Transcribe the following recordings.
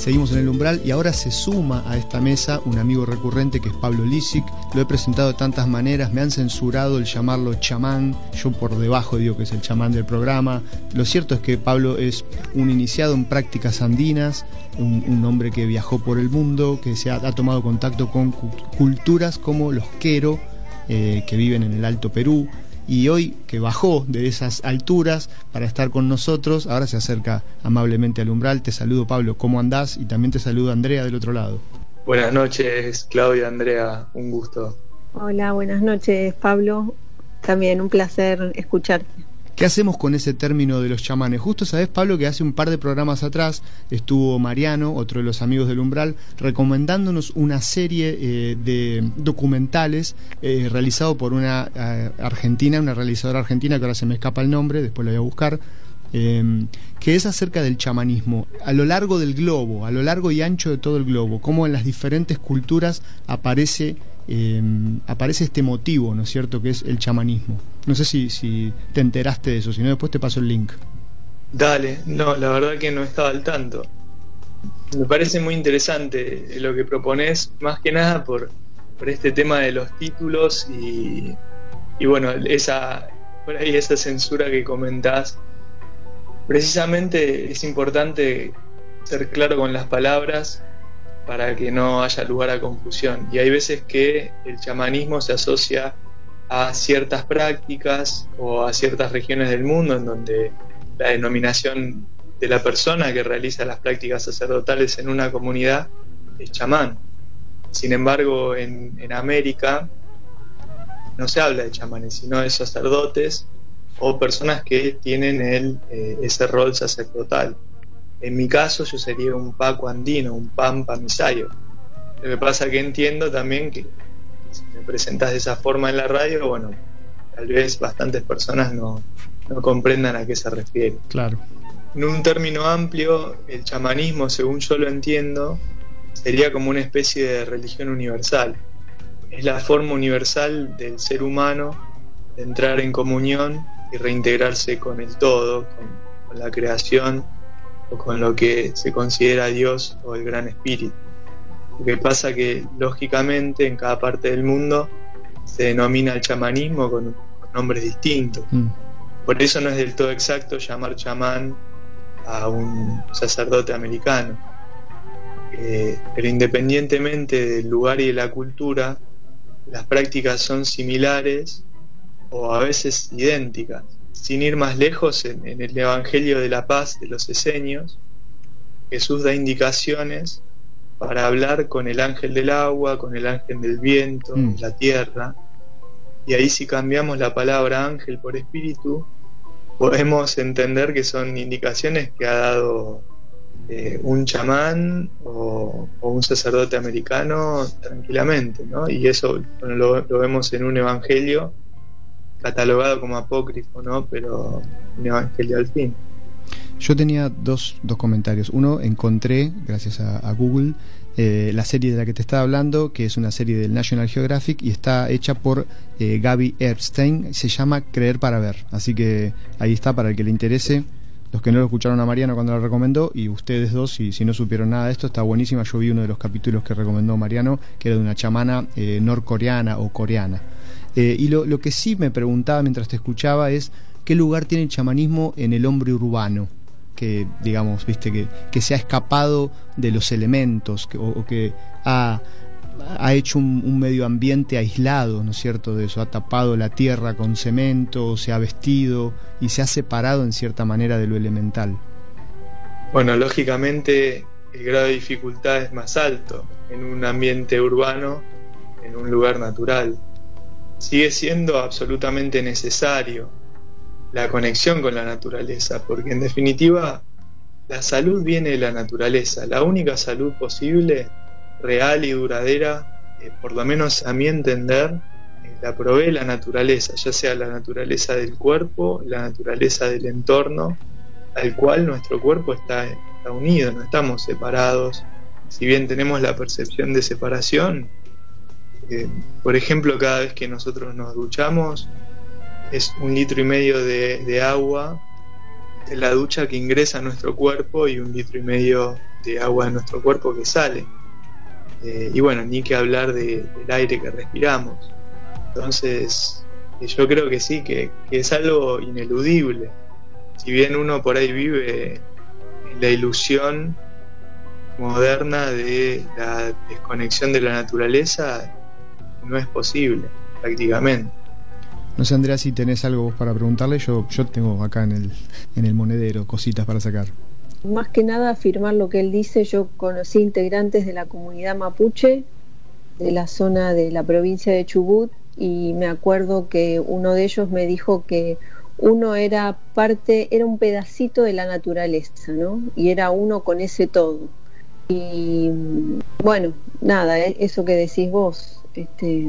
Seguimos en el umbral y ahora se suma a esta mesa un amigo recurrente que es Pablo Lisic. Lo he presentado de tantas maneras, me han censurado el llamarlo chamán. Yo por debajo digo que es el chamán del programa. Lo cierto es que Pablo es un iniciado en prácticas andinas, un, hombre que viajó por el mundo, que se ha, tomado contacto con culturas como los quero, eh, que viven en el Alto Perú, y hoy que bajó de esas alturas para estar con nosotros, ahora se acerca amablemente al umbral. Te saludo Pablo, ¿cómo andás? Y también te saludo Andrea del otro lado. Buenas noches Claudia, Andrea, un gusto. Hola, buenas noches Pablo, también un placer escucharte. ¿Qué hacemos con ese término de los chamanes? Justo sabes, Pablo, que hace un par de programas atrás estuvo Mariano, otro de los amigos del Umbral, recomendándonos una serie eh, de documentales eh, realizado por una eh, argentina, una realizadora argentina que ahora se me escapa el nombre, después lo voy a buscar, que es acerca del chamanismo a lo largo del globo, a lo largo y ancho de todo el globo, cómo en las diferentes culturas aparece Em, aparece este motivo, ¿no es cierto?, que es el chamanismo. No sé si, te enteraste de eso, si no después te paso el link. Dale, no, la verdad que no estaba al tanto. Me parece muy interesante lo que propones, más que nada por, por este tema de los títulos y, y bueno, esa, por ahí esa censura que comentás. Precisamente es importante ser claro con las palabras para que no haya lugar a confusión. Y hay veces que el chamanismo se asocia a ciertas prácticas o a ciertas regiones del mundo en donde la denominación de la persona que realiza las prácticas sacerdotales en una comunidad es chamán. Sin embargo, en, América no se habla de chamanes, sino de sacerdotes o personas que tienen eh, ese rol sacerdotal. En mi caso yo sería un Paco andino, un Pampa misayo. Lo que pasa que entiendo también que si me presentas de esa forma en la radio, bueno, tal vez bastantes personas no, no comprendan a qué se refiere. Claro. En un término amplio, el chamanismo, según yo lo entiendo, sería como una especie de religión universal. Es la forma universal del ser humano de entrar en comunión y reintegrarse con el todo, con, con la creación o con lo que se considera Dios o el Gran Espíritu. Lo que pasa que lógicamente en cada parte del mundo se denomina el chamanismo con, nombres distintos. Mm. Por eso no es del todo exacto llamar chamán a un sacerdote americano. Eh, pero independientemente del lugar y de la cultura, las prácticas son similares o a veces idénticas sin ir más lejos, en, el Evangelio de la Paz de los Esenios, Jesús da indicaciones para hablar con el ángel del agua, con el ángel del viento, mm. la tierra. Y ahí si cambiamos la palabra ángel por espíritu, podemos entender que son indicaciones que ha dado eh, un chamán o, un sacerdote americano tranquilamente, ¿no? Y eso lo, lo vemos en un evangelio catalogado como apócrifo, ¿no? Pero un evangelio al fin. Yo tenía dos, dos comentarios. Uno, encontré, gracias a, Google, eh, la serie de la que te estaba hablando, que es una serie del National Geographic y está hecha por eh, Gaby Epstein. Se llama Creer para Ver. Así que ahí está para el que le interese. Los que no lo escucharon a Mariano cuando lo recomendó y ustedes dos, si, si no supieron nada de esto, está buenísima. Yo vi uno de los capítulos que recomendó Mariano, que era de una chamana eh, norcoreana o coreana. Eh, y lo, que sí me preguntaba mientras te escuchaba es qué lugar tiene el chamanismo en el hombre urbano, que digamos, viste, que, se ha escapado de los elementos, o, que ha, ha hecho un, medio ambiente aislado, ¿no es cierto?, de eso, ha tapado la tierra con cemento, se ha vestido y se ha separado en cierta manera de lo elemental. Bueno, lógicamente el grado de dificultad es más alto en un ambiente urbano, en un lugar natural sigue siendo absolutamente necesario la conexión con la naturaleza, porque en definitiva la salud viene de la naturaleza, la única salud posible, real y duradera, eh, por lo menos a mi entender, eh, la provee la naturaleza, ya sea la naturaleza del cuerpo, la naturaleza del entorno, al cual nuestro cuerpo está, está unido, no estamos separados. Si bien tenemos la percepción de separación, por ejemplo, cada vez que nosotros nos duchamos, es un litro y medio de, agua la ducha que ingresa a nuestro cuerpo y un litro y medio de agua de nuestro cuerpo que sale. Eh, y bueno, ni que hablar del aire que respiramos. Entonces, eh, yo creo que sí, que, es algo ineludible. Si bien uno por ahí vive en la ilusión moderna de la desconexión de la naturaleza, no es posible, prácticamente. No sé, Andrea, si tenés algo para preguntarle. Yo, yo tengo acá en el, en el monedero cositas para sacar. Más que nada afirmar lo que él dice, yo conocí integrantes de la comunidad mapuche de la zona de la provincia de Chubut y me acuerdo que uno de ellos me dijo que uno era parte, era un pedacito de la naturaleza, ¿no? Y era uno con ese todo. Y bueno, nada, e, eso que decís vos, este,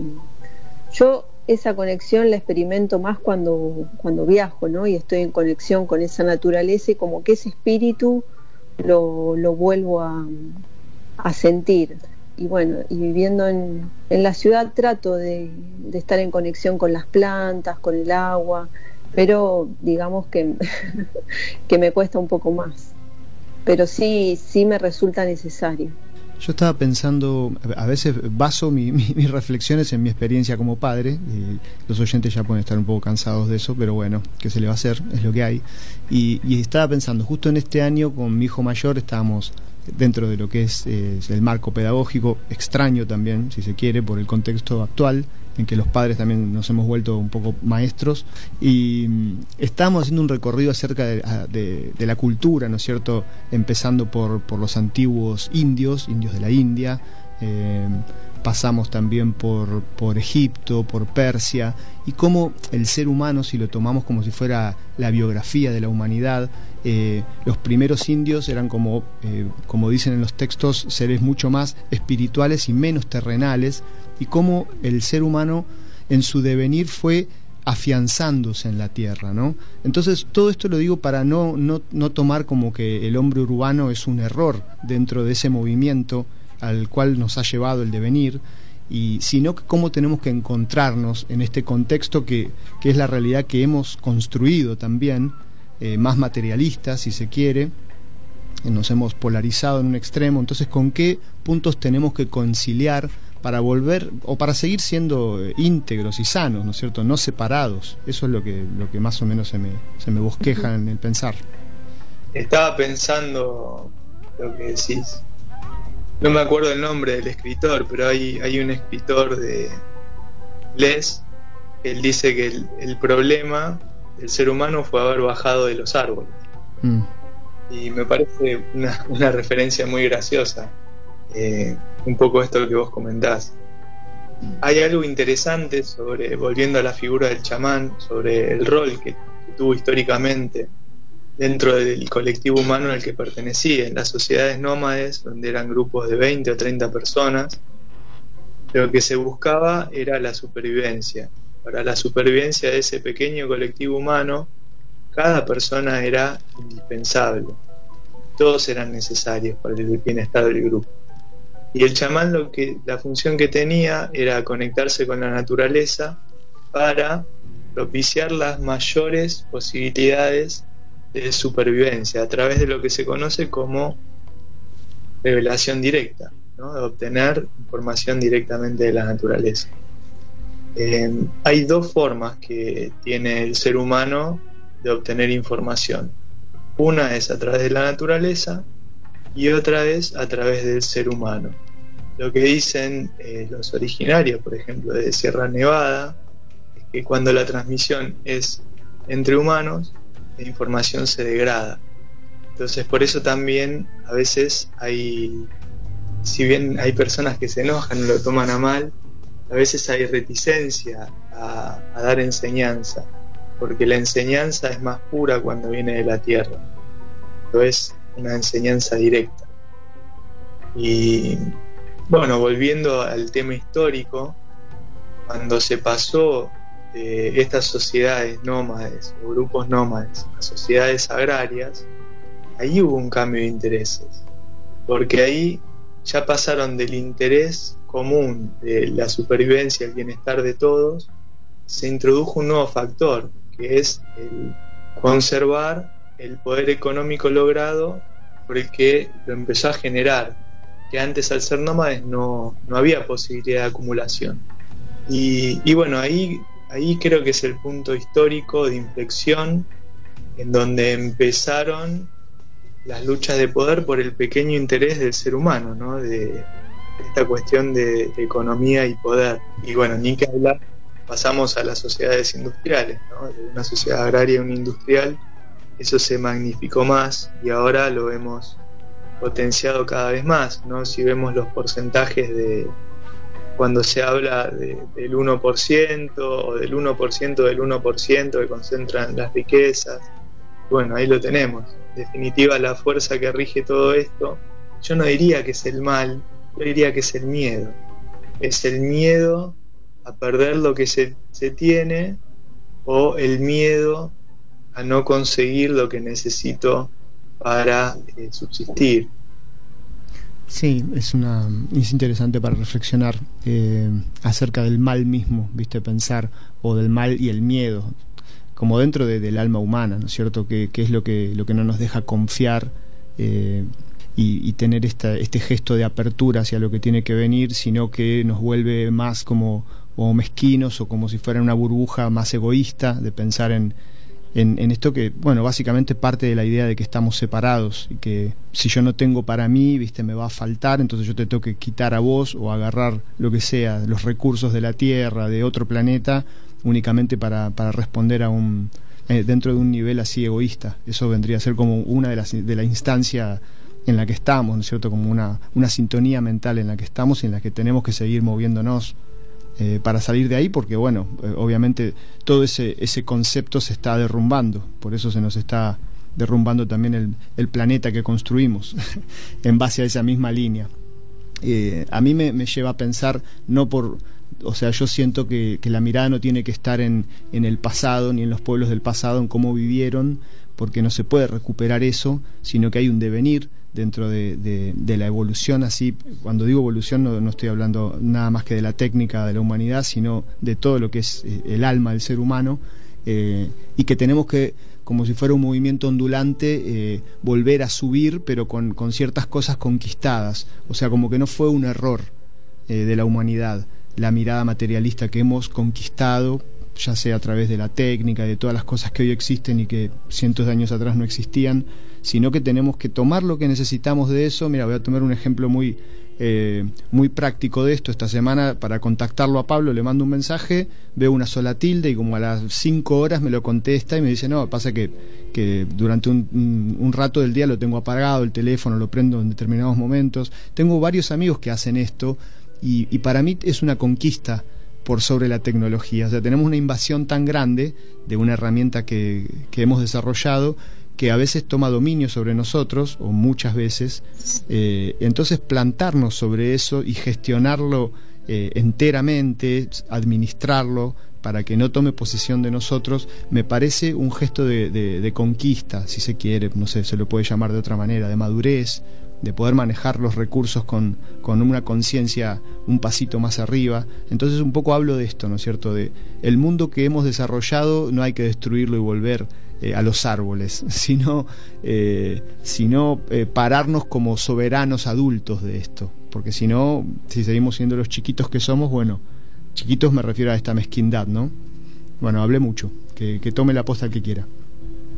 yo esa conexión la experimento más cuando, cuando viajo, ¿no? Y estoy en conexión con esa naturaleza y como que ese espíritu lo, lo vuelvo a, a, sentir. Y bueno, y viviendo en, en la ciudad trato de, de, estar en conexión con las plantas, con el agua, pero digamos que, que me cuesta un poco más. Pero sí, sí me resulta necesario. Yo estaba pensando, a veces baso mis reflexiones en mi experiencia como padre, y los oyentes ya pueden estar un poco cansados de eso, pero bueno, ¿qué se le va a hacer? Es lo que hay. Y, estaba pensando, justo en este año con mi hijo mayor estábamos dentro de lo que es, es el marco pedagógico, extraño también, si se quiere, por el contexto actual, en que los padres también nos hemos vuelto un poco maestros y mm, estamos haciendo un recorrido acerca de, la cultura, ¿no es cierto? Empezando por, por, los antiguos indios, indios de la India, eh, pasamos también por, por Egipto, por Persia, y cómo el ser humano, si lo tomamos como si fuera la biografía de la humanidad, eh, los primeros indios eran como, eh, como dicen en los textos, seres mucho más espirituales y menos terrenales, y cómo el ser humano en su devenir fue afianzándose en la tierra, ¿no? Entonces todo esto lo digo para no, no, no tomar como que el hombre urbano es un error dentro de ese movimiento al cual nos ha llevado el devenir, y sino que cómo tenemos que encontrarnos en este contexto que, que es la realidad que hemos construido también, eh, más materialista si se quiere, nos hemos polarizado en un extremo, entonces con qué puntos tenemos que conciliar para volver o para seguir siendo eh, íntegros y sanos, ¿no es cierto? No separados. Eso es lo que, lo que más o menos se me, se me bosqueja en el pensar. Estaba pensando lo que decís no me acuerdo el nombre del escritor, pero hay, hay un escritor de Les, él dice que el, problema del ser humano fue haber bajado de los árboles. Mm. Y me parece una, referencia muy graciosa, eh, un poco esto que vos comentás. Hay algo interesante sobre, volviendo a la figura del chamán, sobre el rol que tuvo históricamente dentro del colectivo humano al que pertenecía, en las sociedades nómades, donde eran grupos de 20 o 30 personas, lo que se buscaba era la supervivencia. Para la supervivencia de ese pequeño colectivo humano, cada persona era indispensable. Todos eran necesarios para el bienestar del grupo. Y el chamán lo que la función que tenía era conectarse con la naturaleza para propiciar las mayores posibilidades de supervivencia a través de lo que se conoce como revelación directa, ¿no? de obtener información directamente de la naturaleza. Eh, hay dos formas que tiene el ser humano de obtener información. Una es a través de la naturaleza y otra es a través del ser humano. Lo que dicen eh, los originarios, por ejemplo, de Sierra Nevada, es que cuando la transmisión es entre humanos, la información se degrada. Entonces por eso también a veces hay, si bien hay personas que se enojan y lo toman a mal, a veces hay reticencia a, dar enseñanza, porque la enseñanza es más pura cuando viene de la tierra, no es una enseñanza directa. Y bueno, volviendo al tema histórico, cuando se pasó de estas sociedades nómades o grupos nómades a sociedades agrarias, ahí hubo un cambio de intereses, porque ahí ya pasaron del interés común de la supervivencia, el bienestar de todos, se introdujo un nuevo factor, que es el conservar el poder económico logrado por el que lo empezó a generar, que antes al ser nómades no, no había posibilidad de acumulación. Y, y, bueno, ahí, ahí creo que es el punto histórico de inflexión en donde empezaron las luchas de poder por el pequeño interés del ser humano, ¿no? de esta cuestión de, economía y poder. Y bueno, ni que hablar, pasamos a las sociedades industriales, ¿no? de una sociedad agraria a una industrial, eso se magnificó más y ahora lo hemos potenciado cada vez más. ¿no? Si vemos los porcentajes de cuando se habla del 1% o del 1% del 1% que concentran las riquezas, bueno, ahí lo tenemos. En definitiva, la fuerza que rige todo esto, yo no diría que es el mal, yo diría que es el miedo. Es el miedo a perder lo que se, se tiene o el miedo a no conseguir lo que necesito para eh, subsistir. Sí, es una es interesante para reflexionar eh, acerca del mal mismo, viste pensar o del mal y el miedo como dentro del alma humana, ¿no es cierto? Que, es lo que, lo que no nos deja confiar eh, y, tener esta, este gesto de apertura hacia lo que tiene que venir, sino que nos vuelve más como, o mezquinos o como si fuera una burbuja más egoísta de pensar en, en, esto que, bueno, básicamente parte de la idea de que estamos separados y que si yo no tengo para mí, viste, me va a faltar, entonces yo te tengo que quitar a vos o agarrar lo que sea, los recursos de la Tierra, de otro planeta, únicamente para, para responder a un eh, dentro de un nivel así egoísta. Eso vendría a ser como una de las de la instancia en la que estamos, ¿no es cierto? Como una, una sintonía mental en la que estamos y en la que tenemos que seguir moviéndonos eh, para salir de ahí, porque bueno, eh, obviamente todo ese, ese concepto se está derrumbando, por eso se nos está derrumbando también el, el planeta que construimos en base a esa misma línea. a mí me, lleva a pensar, no por o sea, yo siento que, la mirada no tiene que estar en, en, el pasado ni en los pueblos del pasado, en cómo vivieron, porque no se puede recuperar eso, sino que hay un devenir dentro de, la evolución así. Cuando digo evolución no, estoy hablando nada más que de la técnica de la humanidad, sino de todo lo que es eh, el alma del ser humano, eh, y que tenemos que, como si fuera un movimiento ondulante, eh, volver a subir, pero con, con, ciertas cosas conquistadas. O sea, como que no fue un error de la humanidad la mirada materialista que hemos conquistado, ya sea a través de la técnica, de todas las cosas que hoy existen y que cientos de años atrás no existían, sino que tenemos que tomar lo que necesitamos de eso. Mira, voy a tomar un ejemplo muy, eh, muy práctico de esto. Esta semana, para contactarlo a Pablo, le mando un mensaje, veo una sola tilde y como a las cinco horas me lo contesta y me dice, no, pasa que, que durante un, un rato del día lo tengo apagado, el teléfono lo prendo en determinados momentos. Tengo varios amigos que hacen esto y, para mí es una conquista por sobre la tecnología. O sea, tenemos una invasión tan grande de una herramienta que, hemos desarrollado que a veces toma dominio sobre nosotros, o muchas veces, eh, entonces plantarnos sobre eso y gestionarlo eh, enteramente, administrarlo para que no tome posesión de nosotros, me parece un gesto de, de conquista, si se quiere, no sé, se lo puede llamar de otra manera, de madurez, de poder manejar los recursos con, con una conciencia un pasito más arriba. Entonces un poco hablo de esto, ¿no es cierto? De el mundo que hemos desarrollado no hay que destruirlo y volver eh, a los árboles, sino, eh, sino eh, pararnos como soberanos adultos de esto. Porque si no, si seguimos siendo los chiquitos que somos, bueno, chiquitos me refiero a esta mezquindad, ¿no? Bueno, hablé mucho, que, tome la posta que quiera.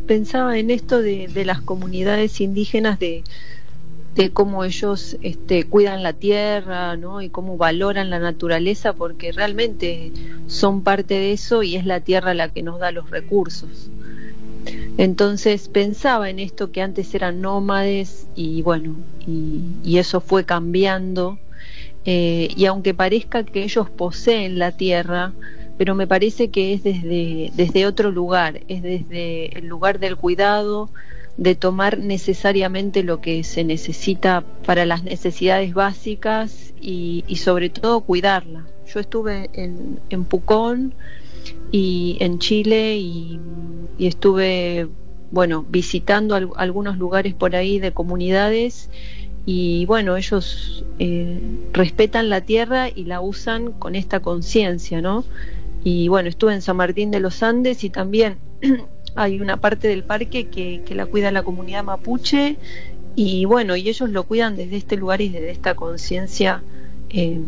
Pensaba en esto de, de las comunidades indígenas de de cómo ellos este, cuidan la tierra ¿no? y cómo valoran la naturaleza, porque realmente son parte de eso y es la tierra la que nos da los recursos. Entonces pensaba en esto que antes eran nómades y bueno, y, eso fue cambiando. Eh, y aunque parezca que ellos poseen la tierra, pero me parece que es desde, desde otro lugar, es desde el lugar del cuidado, de tomar necesariamente lo que se necesita para las necesidades básicas y, sobre todo cuidarla. Yo estuve en, en Pucón y en Chile y, estuve bueno visitando algunos lugares por ahí de comunidades y bueno ellos eh, respetan la tierra y la usan con esta conciencia no y bueno estuve en San Martín de los Andes y también hay una parte del parque que, la cuida la comunidad mapuche y bueno, y ellos lo cuidan desde este lugar y desde esta conciencia eh,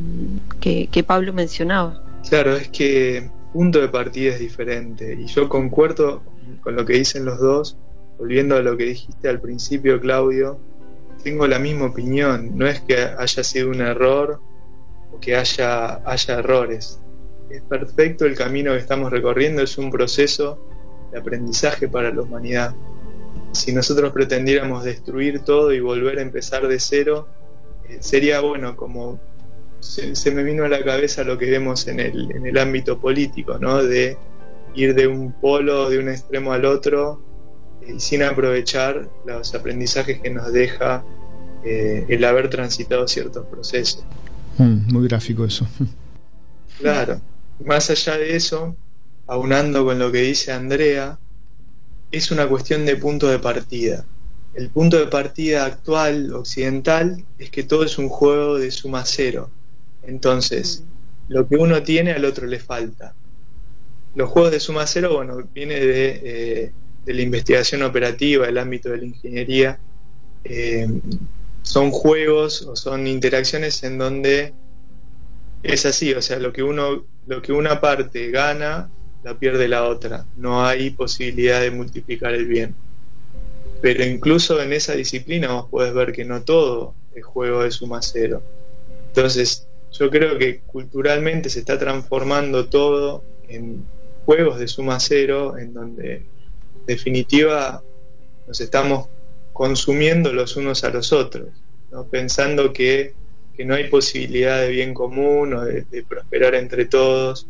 que, que Pablo mencionaba. Claro, es que punto de partida es diferente. Y yo concuerdo con lo que dicen los dos, volviendo a lo que dijiste al principio, Claudio, tengo la misma opinión, no es que haya sido un error o que haya, haya errores, es perfecto el camino que estamos recorriendo, es un proceso de aprendizaje para la humanidad. Si nosotros pretendiéramos destruir todo y volver a empezar de cero, eh, sería bueno como se, me vino a la cabeza lo que vemos en el, en el ámbito político, ¿no? De ir de un polo, de un extremo al otro, eh, y sin aprovechar los aprendizajes que nos deja eh, el haber transitado ciertos procesos. Mm, muy gráfico eso. Claro. Más allá de eso, aunando con lo que dice Andrea, es una cuestión de punto de partida. El punto de partida actual, occidental, es que todo es un juego de suma cero. Entonces, lo que uno tiene al otro le falta. Los juegos de suma cero, bueno, viene de, eh, la investigación operativa, del ámbito de la ingeniería. Eh, son juegos o son interacciones en donde es así, o sea, lo que uno, lo que una parte gana, la pierde la otra. No hay posibilidad de multiplicar el bien. Pero incluso en esa disciplina vos podés ver que no todo es juego de suma cero. Entonces, yo creo que culturalmente se está transformando todo en juegos de suma cero, en donde en definitiva nos estamos consumiendo los unos a los otros, ¿no? pensando que que no hay posibilidad de bien común o de, prosperar entre todos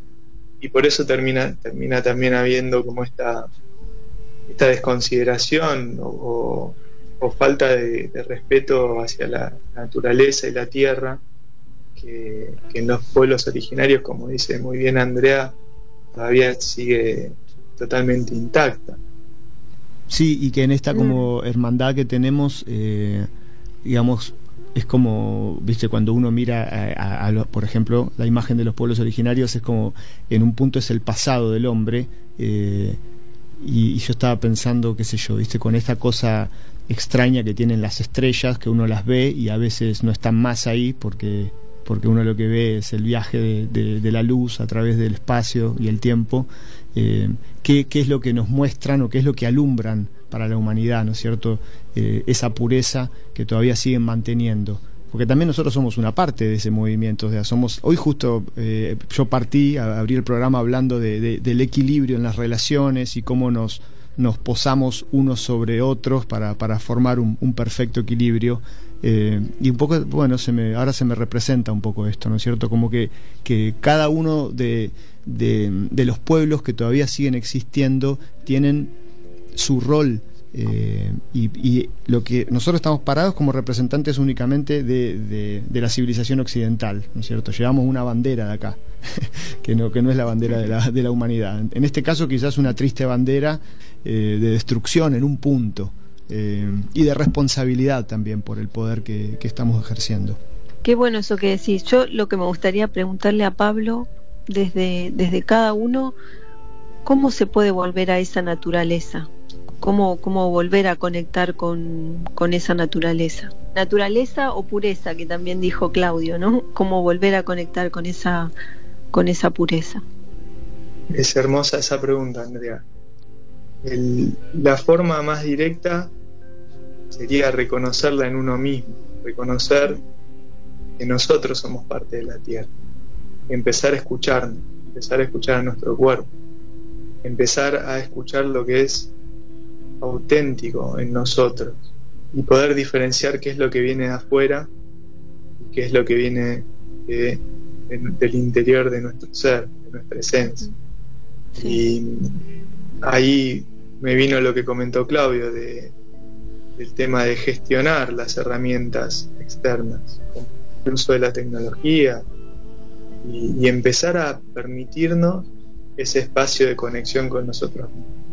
y por eso termina, termina también habiendo como esta, esta desconsideración o, falta de, respeto hacia la naturaleza y la tierra que, en los pueblos originarios, como dice muy bien Andrea, todavía sigue totalmente intacta. Sí, y que en esta como mm. hermandad que tenemos, eh, digamos, es como, viste, cuando uno mira, a, por ejemplo, la imagen de los pueblos originarios, es como, en un punto es el pasado del hombre, eh, y, yo estaba pensando, qué sé yo, viste, con esta cosa extraña que tienen las estrellas, que uno las ve y a veces no están más ahí porque, porque uno lo que ve es el viaje de, la luz a través del espacio y el tiempo, eh, ¿qué, ¿qué es lo que nos muestran o qué es lo que alumbran para la humanidad, ¿no es cierto? Eh, esa pureza que todavía siguen manteniendo. Porque también nosotros somos una parte de ese movimiento. Somos, hoy justo eh, yo partí a el programa hablando del equilibrio en las relaciones y cómo nos, posamos unos sobre otros para formar un, perfecto equilibrio. Eh, y un poco, bueno, se me, ahora se me representa un poco esto, ¿no es cierto? Como que, que cada uno de, de los pueblos que todavía siguen existiendo tienen su rol eh, y, lo que nosotros estamos parados como representantes únicamente de, la civilización occidental, ¿no es cierto? Llevamos una bandera de acá, que, no, que no es la bandera de la, de la humanidad. En este caso quizás una triste bandera eh, de destrucción en un punto eh, y de responsabilidad también por el poder que, que estamos ejerciendo. Qué bueno eso que decís. Yo lo que me gustaría preguntarle a Pablo desde, desde cada uno, ¿cómo se puede volver a esa naturaleza? cómo, cómo volver a conectar con, esa naturaleza. Naturaleza o pureza, que también dijo Claudio, ¿no? Cómo volver a conectar con esa, con esa pureza. Es hermosa esa pregunta, Andrea. La forma más directa sería reconocerla en uno mismo, reconocer que nosotros somos parte de la tierra, empezar a escucharnos, empezar a escuchar a nuestro cuerpo, empezar a escuchar lo que es auténtico en nosotros y poder diferenciar qué es lo que viene de afuera y qué es lo que viene del interior de nuestro ser, de nuestra esencia. Y ahí me vino lo que comentó Claudio de, del tema de gestionar las herramientas externas, el uso de la tecnología y, y empezar a permitirnos ese espacio de conexión con nosotros mismos.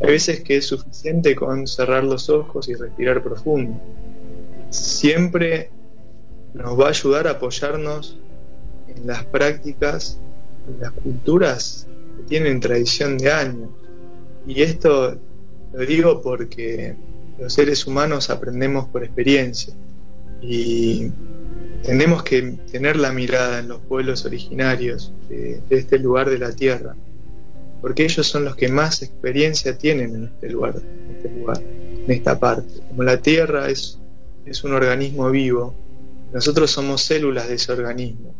Hay veces que es suficiente con cerrar los ojos y respirar profundo. Siempre nos va a ayudar a apoyarnos en las prácticas, en las culturas que tienen tradición de años. Y esto Lo digo porque los seres humanos aprendemos por experiencia y tenemos que tener la mirada en los pueblos originarios de, este lugar de la tierra, porque ellos son los que más experiencia tienen en este lugar, en este lugar, en esta parte. Como la tierra es, es un organismo vivo, nosotros somos células de ese organismo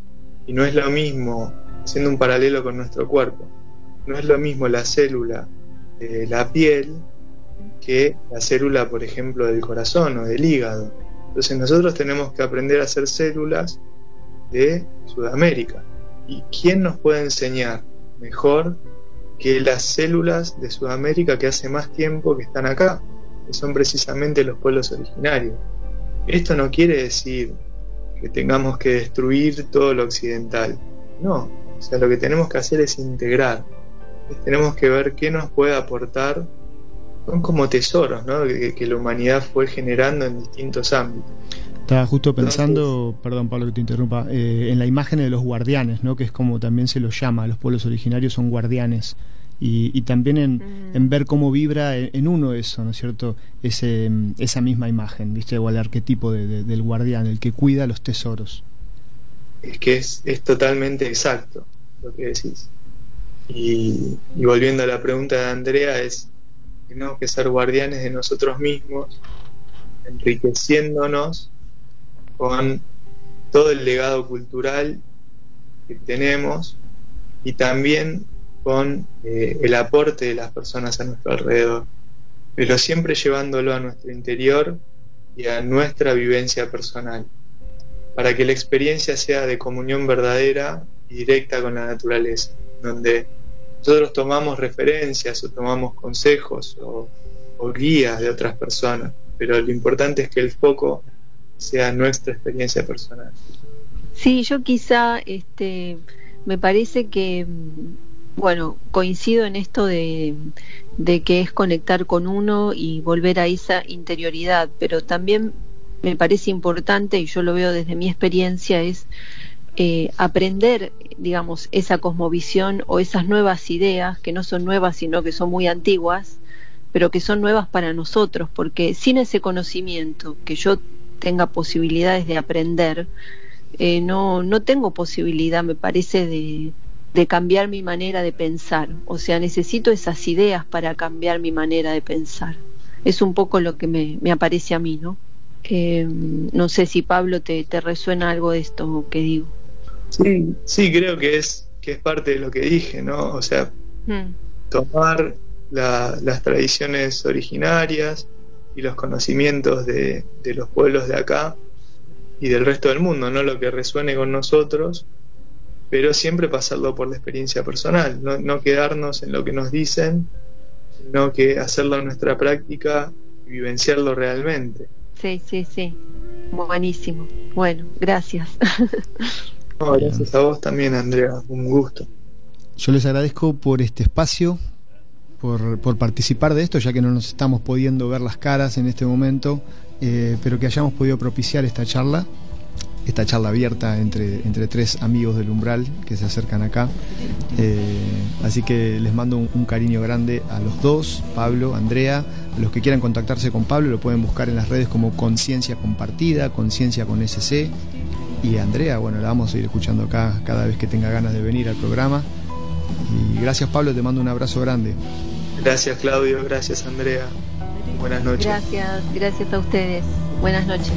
y no es lo mismo, haciendo un paralelo con nuestro cuerpo, no es lo mismo la célula de la piel que la célula, por ejemplo, del corazón o del hígado. Entonces nosotros tenemos que aprender a hacer células de Sudamérica. ¿Y quién nos puede enseñar mejor que las células de Sudamérica que hace más tiempo que están acá? Que son precisamente los pueblos originarios. Esto no quiere decir que tengamos que destruir todo lo occidental. No, o sea, lo que tenemos que hacer es integrar. Tenemos que ver qué nos puede aportar son como tesoros ¿no? que, la humanidad fue generando en distintos ámbitos. Estaba justo pensando, perdón Pablo que te interrumpa, eh, en la imagen de los guardianes, ¿no? que es como también se los llama, los pueblos originarios son guardianes. Y, también en, en, ver cómo vibra en, uno eso, ¿no es cierto? Ese, esa misma imagen, ¿viste? O el arquetipo del guardián, el que cuida los tesoros. Es que es, es totalmente exacto lo que decís. Y, volviendo a la pregunta de Andrea, es tenemos que ser guardianes de nosotros mismos, enriqueciéndonos con todo el legado cultural que tenemos y también con eh, el aporte de las personas a nuestro alrededor, pero siempre llevándolo a nuestro interior y a nuestra vivencia personal, para que la experiencia sea de comunión verdadera y directa con la naturaleza, donde nosotros tomamos referencias o tomamos consejos o, guías de otras personas, pero lo importante es que el foco sea nuestra experiencia personal. Sí, yo quizá este, me parece que, bueno, coincido en esto de, de que es conectar con uno y volver a esa interioridad, pero también me parece importante, y yo lo veo desde mi experiencia, es eh, aprender, digamos, esa cosmovisión o esas nuevas ideas, que no son nuevas, sino que son muy antiguas, pero que son nuevas para nosotros, porque sin ese conocimiento, que yo tenga posibilidades de aprender, eh, no, no tengo posibilidad, me parece, de, de cambiar mi manera de pensar. O sea, necesito esas ideas para cambiar mi manera de pensar. Es un poco lo que me, me aparece a mí, ¿no? Eh, no sé si Pablo te, te resuena algo de esto que digo. Sí, sí, creo que es, que es parte de lo que dije, ¿no? O sea, hmm. tomar las tradiciones originarias y los conocimientos de, los pueblos de acá y del resto del mundo, no lo que resuene con nosotros, pero siempre pasarlo por la experiencia personal, no, no quedarnos en lo que nos dicen, sino que hacerlo en nuestra práctica y vivenciarlo realmente. Sí, sí, sí. Buenísimo. Bueno, gracias. gracias a vos también, Andrea. Un gusto. Yo les agradezco por este espacio, por, por, participar de esto, ya que no nos estamos pudiendo ver las caras en este momento, eh, pero que hayamos podido propiciar esta charla, esta charla abierta entre, entre tres amigos del umbral que se acercan acá. Eh, así que les mando un, un, cariño grande a los dos, Pablo, Andrea. A los que quieran contactarse con Pablo lo pueden buscar en las redes como Conciencia Compartida, Conciencia con SC y Andrea, bueno, la vamos a ir escuchando acá cada vez que tenga ganas de venir al programa. Y gracias Pablo, te mando un abrazo grande. Gracias Claudio, gracias Andrea. Buenas noches. Gracias, gracias a ustedes. Buenas noches.